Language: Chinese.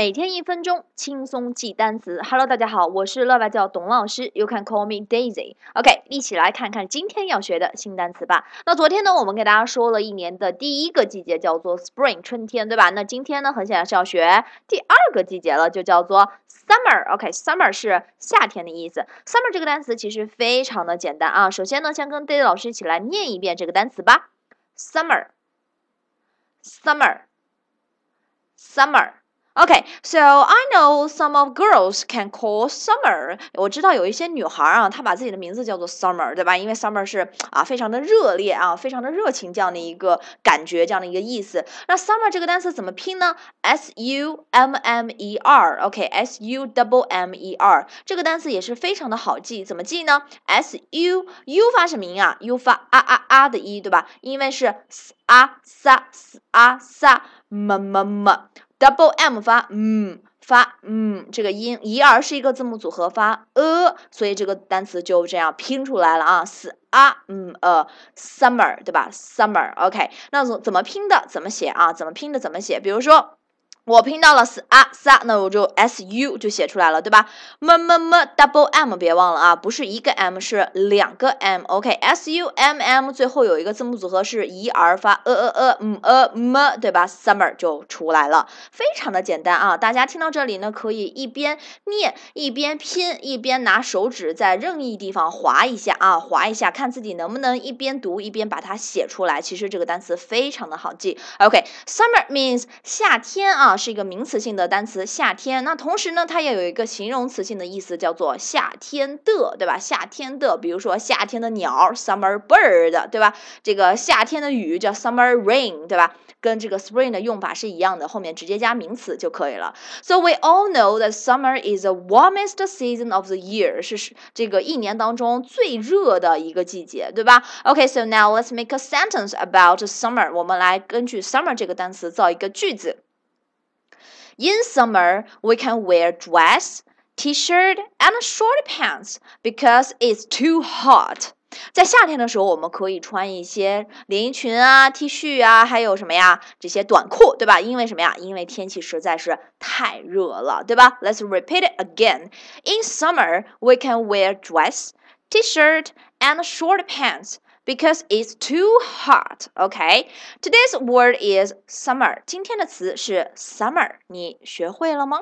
每天一分钟，轻松记单词。Hello，大家好，我是乐外教董老师，You can call me Daisy。OK，一起来看看今天要学的新单词吧。那昨天呢，我们给大家说了一年的第一个季节叫做 Spring，春天，对吧？那今天呢，很显然是要学第二个季节了，就叫做 Summer。OK，Summer 是夏天的意思。Summer 这个单词其实非常的简单啊。首先呢，先跟 Daisy 老师一起来念一遍这个单词吧。Summer，Summer，Summer。Okay, so I know some of girls can call summer。我知道有一些女孩啊，她把自己的名字叫做 summer，对吧？因为 summer 是啊，非常的热烈啊，非常的热情这样的一个感觉，这样的一个意思。那 summer 这个单词怎么拼呢？S U M M E R。OK，S U double M E R 这个单词也是非常的好记，怎么记呢？S U U 发什么音啊？U 发啊啊啊的音，对吧？因为是啊 sa s 啊 sa m m m。Double m 发嗯发嗯这个音，一儿是一个字母组合发呃，所以这个单词就这样拼出来了啊，s 啊嗯呃 summer 对吧？summer，OK，那怎怎么拼的？怎么写啊？怎么拼的？怎么写？比如说。我拼到了 s a sa，那我就 s u 就写出来了，对吧么么么 double m，别忘了啊，不是一个 m，是两个 m。OK，s u m m 最后有一个字母组合是一 r 发呃呃呃嗯呃么对吧？summer 就出来了，非常的简单啊。大家听到这里呢，可以一边念一边拼，一边拿手指在任意地方划一下啊，划一下，看自己能不能一边读一边把它写出来。其实这个单词非常的好记。OK，summer means 夏天啊。是一个名词性的单词，夏天。那同时呢，它也有一个形容词性的意思，叫做夏天的，对吧？夏天的，比如说夏天的鸟，summer bird，对吧？这个夏天的雨叫 summer rain，对吧？跟这个 spring 的用法是一样的，后面直接加名词就可以了。So we all know that summer is the warmest season of the year，是这个一年当中最热的一个季节，对吧？OK，so now let's make a sentence about summer。我们来根据 summer 这个单词造一个句子。In summer, we can wear dress, t-shirt, and short pants because it's too hot. 在夏天的时候，我们可以穿一些连衣裙啊、T 恤啊，还有什么呀？这些短裤，对吧？因为什么呀？因为天气实在是太热了，对吧？Let's repeat it again. In summer, we can wear dress, t-shirt, and short pants because it's too hot. Okay, today's word is summer. 今天的词是 summer，你学会了吗？